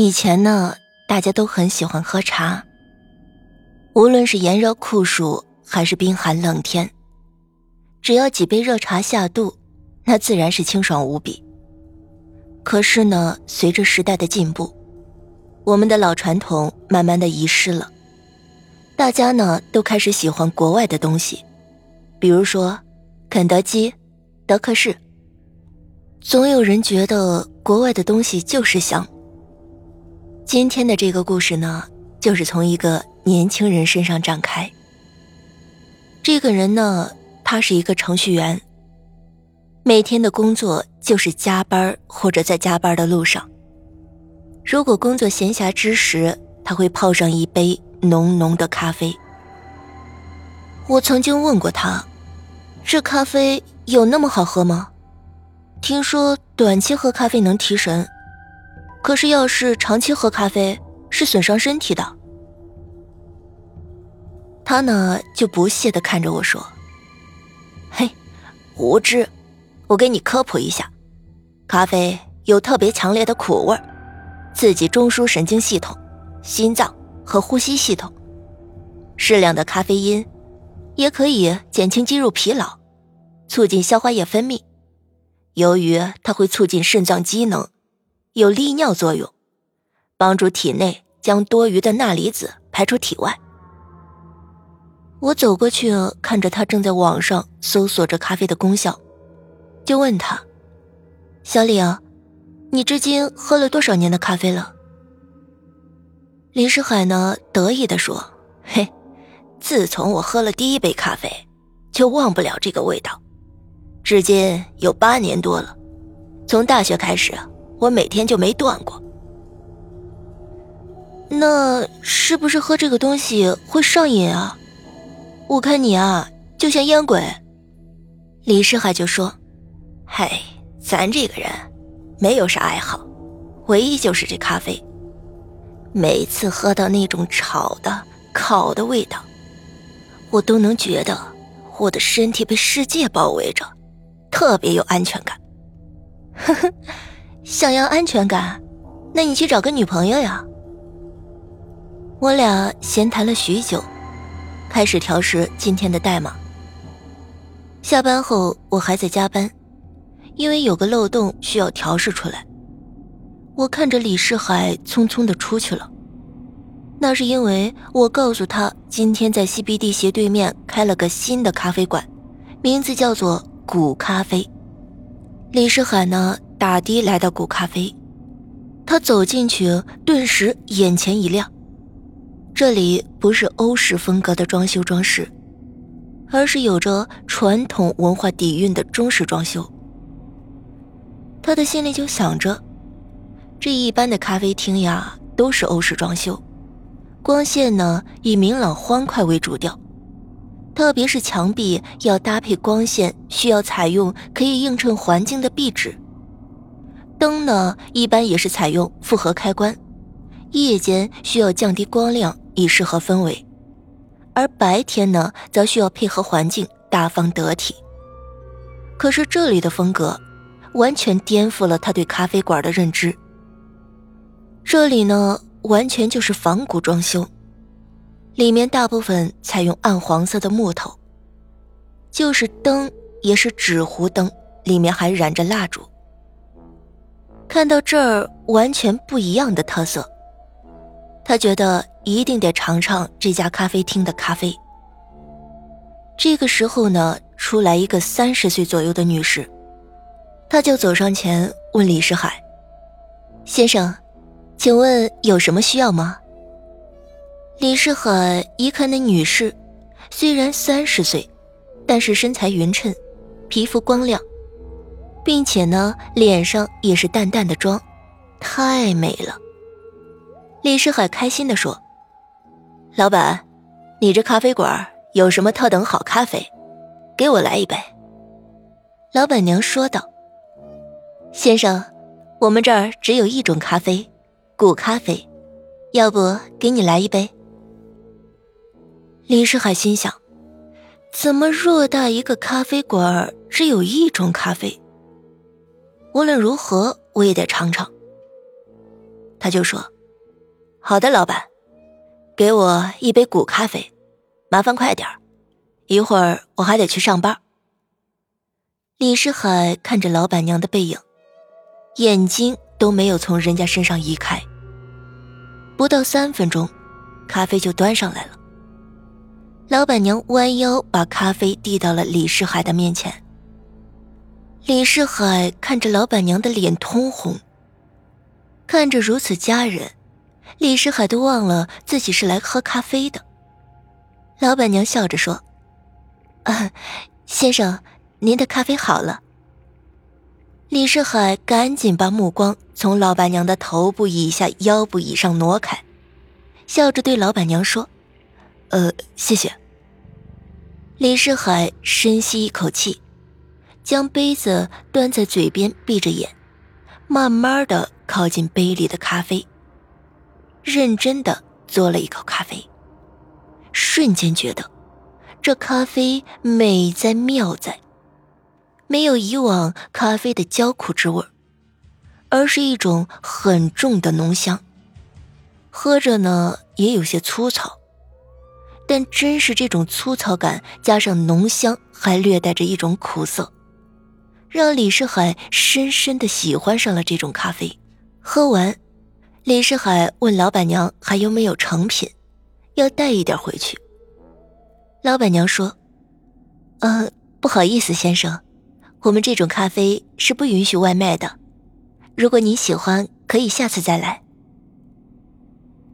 以前呢，大家都很喜欢喝茶。无论是炎热酷暑，还是冰寒冷天，只要几杯热茶下肚，那自然是清爽无比。可是呢，随着时代的进步，我们的老传统慢慢的遗失了。大家呢，都开始喜欢国外的东西，比如说肯德基、德克士。总有人觉得国外的东西就是香。今天的这个故事呢，就是从一个年轻人身上展开。这个人呢，他是一个程序员，每天的工作就是加班或者在加班的路上。如果工作闲暇之时，他会泡上一杯浓浓的咖啡。我曾经问过他，这咖啡有那么好喝吗？听说短期喝咖啡能提神。可是，要是长期喝咖啡是损伤身体的。他呢就不屑的看着我说：“嘿，无知，我给你科普一下，咖啡有特别强烈的苦味，刺激中枢神经系统、心脏和呼吸系统。适量的咖啡因也可以减轻肌肉疲劳，促进消化液分泌。由于它会促进肾脏机能。”有利尿作用，帮助体内将多余的钠离子排出体外。我走过去，看着他正在网上搜索着咖啡的功效，就问他：“小李啊，你至今喝了多少年的咖啡了？”林世海呢，得意地说：“嘿，自从我喝了第一杯咖啡，就忘不了这个味道，至今有八年多了。从大学开始。”我每天就没断过，那是不是喝这个东西会上瘾啊？我看你啊，就像烟鬼。李世海就说：“嘿，咱这个人没有啥爱好，唯一就是这咖啡。每次喝到那种炒的、烤的味道，我都能觉得我的身体被世界包围着，特别有安全感。”呵呵。想要安全感，那你去找个女朋友呀。我俩闲谈了许久，开始调试今天的代码。下班后我还在加班，因为有个漏洞需要调试出来。我看着李世海匆匆的出去了，那是因为我告诉他今天在 CBD 斜对面开了个新的咖啡馆，名字叫做古咖啡。李世海呢？打的来到古咖啡，他走进去，顿时眼前一亮。这里不是欧式风格的装修装饰，而是有着传统文化底蕴的中式装修。他的心里就想着，这一般的咖啡厅呀，都是欧式装修，光线呢以明朗欢快为主调，特别是墙壁要搭配光线，需要采用可以映衬环境的壁纸。灯呢，一般也是采用复合开关，夜间需要降低光亮以适合氛围，而白天呢，则需要配合环境大方得体。可是这里的风格，完全颠覆了他对咖啡馆的认知。这里呢，完全就是仿古装修，里面大部分采用暗黄色的木头，就是灯也是纸糊灯，里面还染着蜡烛。看到这儿，完全不一样的特色，他觉得一定得尝尝这家咖啡厅的咖啡。这个时候呢，出来一个三十岁左右的女士，他就走上前问李世海：“先生，请问有什么需要吗？”李世海一看那女士，虽然三十岁，但是身材匀称，皮肤光亮。并且呢，脸上也是淡淡的妆，太美了。李世海开心地说：“老板，你这咖啡馆有什么特等好咖啡？给我来一杯。”老板娘说道：“先生，我们这儿只有一种咖啡，古咖啡，要不给你来一杯？”李世海心想：怎么偌大一个咖啡馆只有一种咖啡？无论如何，我也得尝尝。他就说：“好的，老板，给我一杯古咖啡，麻烦快点一会儿我还得去上班。”李世海看着老板娘的背影，眼睛都没有从人家身上移开。不到三分钟，咖啡就端上来了。老板娘弯腰把咖啡递到了李世海的面前。李世海看着老板娘的脸通红，看着如此佳人，李世海都忘了自己是来喝咖啡的。老板娘笑着说：“啊，先生。”您的咖啡好了。李世海赶紧把目光从老板娘的头部以下、腰部以上挪开，笑着对老板娘说：“呃，谢谢。”李世海深吸一口气，将杯子端在嘴边，闭着眼，慢慢的靠近杯里的咖啡，认真的嘬了一口咖啡，瞬间觉得这咖啡美在妙在。没有以往咖啡的焦苦之味，而是一种很重的浓香。喝着呢，也有些粗糙，但真是这种粗糙感加上浓香，还略带着一种苦涩，让李世海深深的喜欢上了这种咖啡。喝完，李世海问老板娘还有没有成品，要带一点回去。老板娘说：“呃，不好意思，先生。”我们这种咖啡是不允许外卖的。如果你喜欢，可以下次再来。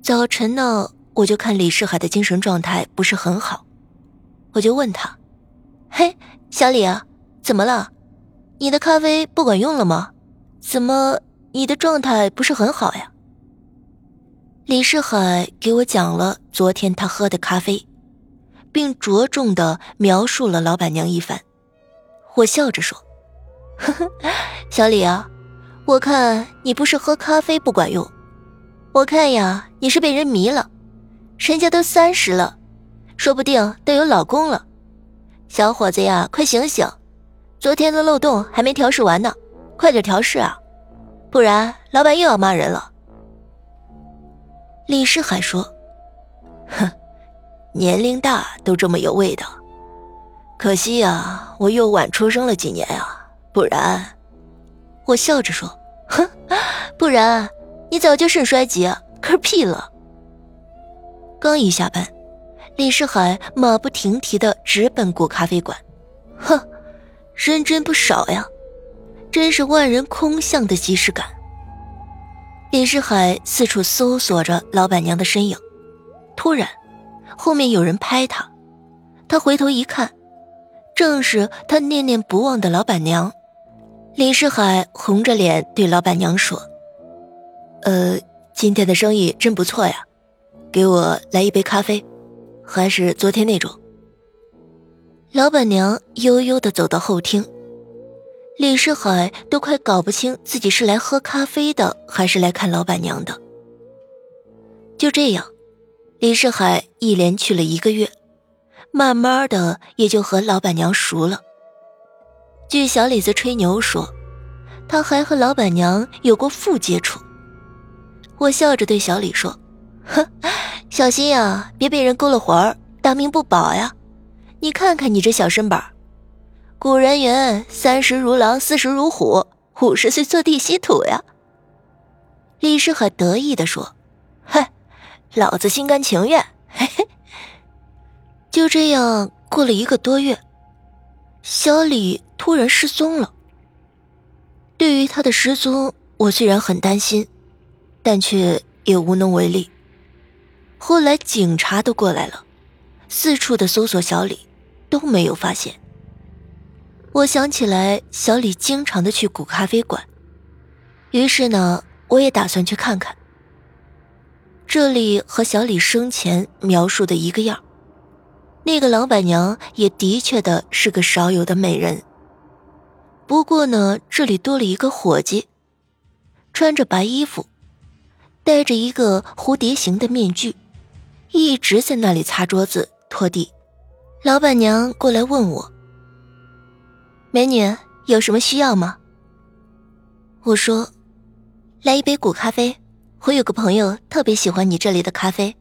早晨呢，我就看李世海的精神状态不是很好，我就问他：“嘿，小李啊，怎么了？你的咖啡不管用了吗？怎么你的状态不是很好呀？”李世海给我讲了昨天他喝的咖啡，并着重的描述了老板娘一番。我笑着说：“呵呵，小李啊，我看你不是喝咖啡不管用，我看呀，你是被人迷了。人家都三十了，说不定都有老公了。小伙子呀，快醒醒！昨天的漏洞还没调试完呢，快点调试啊，不然老板又要骂人了。”李世海说：“哼，年龄大都这么有味道。”可惜呀，我又晚出生了几年呀，不然，我笑着说：“哼，不然你早就肾衰竭嗝屁了。”刚一下班，李世海马不停蹄的直奔古咖啡馆，哼，人真不少呀，真是万人空巷的即视感。李世海四处搜索着老板娘的身影，突然，后面有人拍他，他回头一看。正是他念念不忘的老板娘，李世海红着脸对老板娘说：“呃，今天的生意真不错呀，给我来一杯咖啡，还是昨天那种。”老板娘悠悠的走到后厅，李世海都快搞不清自己是来喝咖啡的，还是来看老板娘的。就这样，李世海一连去了一个月。慢慢的，也就和老板娘熟了。据小李子吹牛说，他还和老板娘有过腹接触。我笑着对小李说：“哼，小心呀，别被人勾了魂儿，大命不保呀！你看看你这小身板古人云：三十如狼，四十如虎，五十岁坐地吸土呀。”李世海得意的说：“嗨，老子心甘情愿。”嘿嘿。就这样过了一个多月，小李突然失踪了。对于他的失踪，我虽然很担心，但却也无能为力。后来警察都过来了，四处的搜索小李，都没有发现。我想起来，小李经常的去古咖啡馆，于是呢，我也打算去看看。这里和小李生前描述的一个样。那个老板娘也的确的是个少有的美人。不过呢，这里多了一个伙计，穿着白衣服，戴着一个蝴蝶形的面具，一直在那里擦桌子、拖地。老板娘过来问我：“美女有什么需要吗？”我说：“来一杯古咖啡，我有个朋友特别喜欢你这里的咖啡，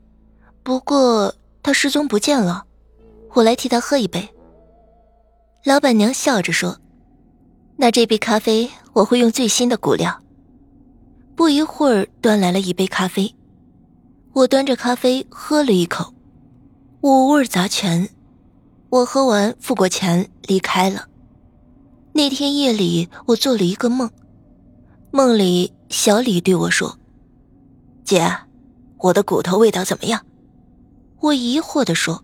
不过他失踪不见了，我来替他喝一杯。”老板娘笑着说：“那这杯咖啡我会用最新的骨料。”不一会儿，端来了一杯咖啡，我端着咖啡喝了一口，五味杂全。我喝完，付过钱，离开了。那天夜里，我做了一个梦，梦里小李对我说：“姐，我的骨头味道怎么样？”我疑惑的说：“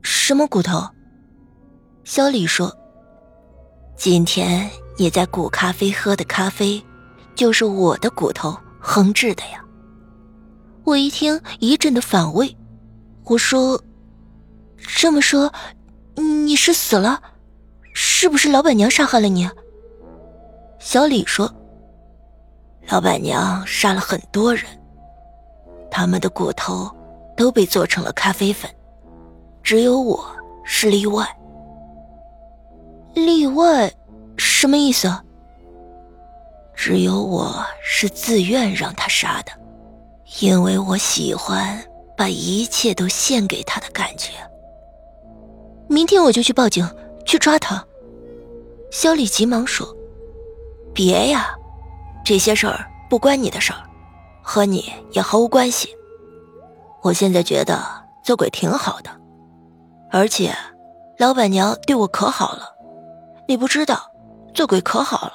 什么骨头？”小李说：“今天你在古咖啡喝的咖啡。”就是我的骨头烹制的呀！我一听一阵的反胃，我说：“这么说，你是死了？是不是老板娘杀害了你？”小李说：“老板娘杀了很多人，他们的骨头都被做成了咖啡粉，只有我是例外。例外，什么意思？”只有我是自愿让他杀的，因为我喜欢把一切都献给他的感觉。明天我就去报警，去抓他。肖丽急忙说：“别呀，这些事儿不关你的事儿，和你也毫无关系。我现在觉得做鬼挺好的，而且老板娘对我可好了。你不知道，做鬼可好了。”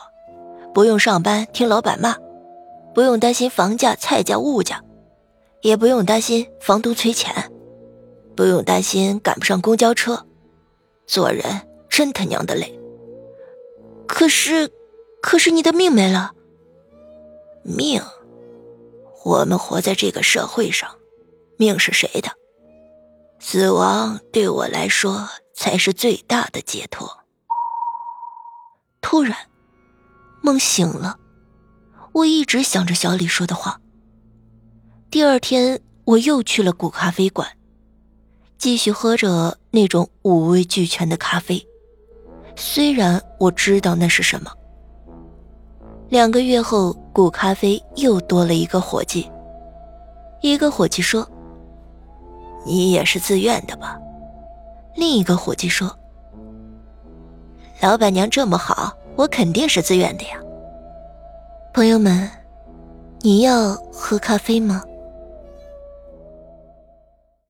不用上班听老板骂，不用担心房价、菜价、物价，也不用担心房东催钱，不用担心赶不上公交车，做人真他娘的累。可是，可是你的命没了。命，我们活在这个社会上，命是谁的？死亡对我来说才是最大的解脱。突然。梦醒了，我一直想着小李说的话。第二天，我又去了古咖啡馆，继续喝着那种五味俱全的咖啡。虽然我知道那是什么。两个月后，古咖啡又多了一个伙计。一个伙计说：“你也是自愿的吧？”另一个伙计说：“老板娘这么好。”我肯定是自愿的呀，朋友们，你要喝咖啡吗？